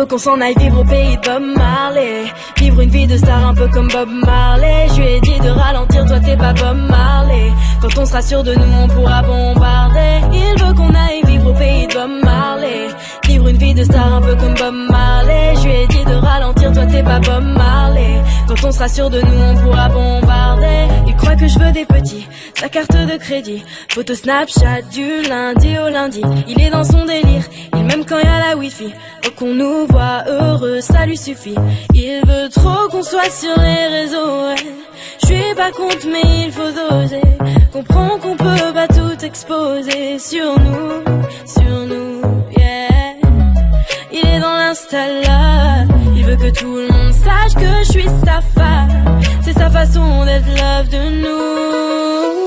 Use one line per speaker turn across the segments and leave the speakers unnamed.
veut qu'on s'en aille vivre au pays de Bob Marley. Vivre une vie de star un peu comme Bob Marley. Je lui ai dit de ralentir, toi t'es pas Bob Marley. Quand on sera sûr de nous, on pourra bombarder. Il veut qu'on aille vivre au pays de Bob Marley. Vie de star un peu comme Bob Marley. Je lui ai dit de ralentir, toi t'es pas Bob Marley. Quand on sera sûr de nous, on pourra bombarder. Il croit que je veux des petits, sa carte de crédit. Photo Snapchat du lundi au lundi. Il est dans son délire, il m'aime quand y a la wifi. Faut qu'on nous voit heureux, ça lui suffit. Il veut trop qu'on soit sur les réseaux. Ouais. Je suis pas contre, mais il faut doser. Comprends qu'on peut pas tout exposer sur nous, sur nous. Il Il veut que tout le monde sache que je suis sa femme. C'est sa façon d'être love de nous.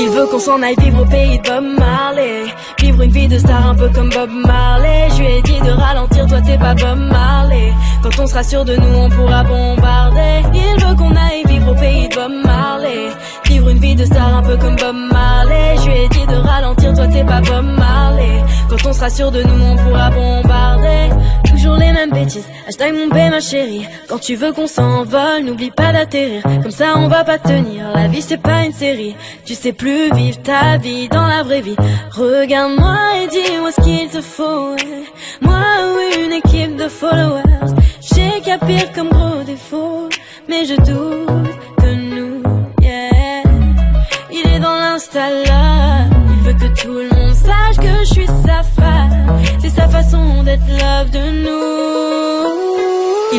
Il veut qu'on s'en aille vivre au pays de Bob Marley. Vivre une vie de star un peu comme Bob Marley. Je lui ai dit de ralentir, toi t'es pas Bob Marley. Quand on sera sûr de nous, on pourra bombarder. Il veut qu'on aille vivre au pays de Bob Marley. Vivre une vie de star un peu comme Bob Marley. Je lui ai dit de ralentir, toi t'es pas Bob Marley. Quand on sera sûr de nous, on pourra bombarder. Toujours les mêmes bêtises. Hashtag mon bé, ma chérie. Quand tu veux qu'on s'envole, n'oublie pas d'atterrir. Comme ça, on va pas tenir. La vie, c'est pas une série. Tu sais plus vivre ta vie dans la vraie vie. Regarde-moi et dis-moi ce qu'il te faut. Moi ou une équipe de followers. J'ai qu'à pire comme gros défaut. Mais je doute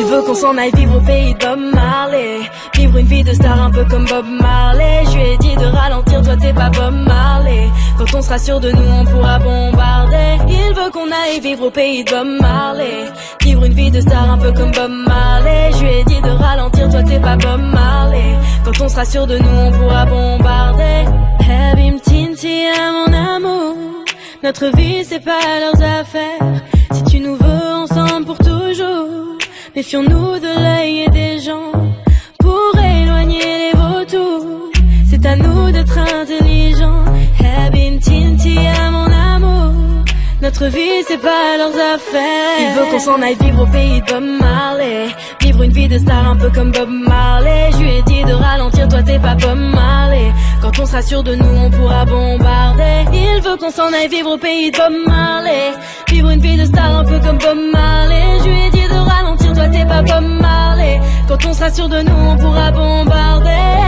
Il veut qu'on s'en aille vivre au pays de Bob Marley. Vivre une vie de star un peu comme Bob Marley. Je lui ai dit de ralentir, toi t'es pas Bob Marley. Quand on sera sûr de nous, on pourra bombarder. Il veut qu'on aille vivre au pays de Bob Marley. Vivre une vie de star un peu comme Bob Marley. Je lui ai dit de ralentir, toi t'es pas Bob Marley. Quand on sera sûr de nous, on pourra bombarder. Habim Tinti à mon amour. Notre vie, c'est pas leurs affaires. Méfions-nous de l'œil et des gens pour éloigner les vautours. C'est à nous d'être intelligents. Habin Tinti à mon amour. Notre vie, c'est pas leurs affaires. Il veut qu'on s'en aille vivre au pays de Bob Marley. Vivre une vie de star un peu comme Bob Marley. Je lui ai dit de ralentir, toi t'es pas Bob Marley. Quand on sera sûr de nous, on pourra bombarder. Il veut qu'on s'en aille vivre au pays de Bob Marley. Vivre une vie de star un peu comme Bob Marley sera de nous, on pourra bombarder.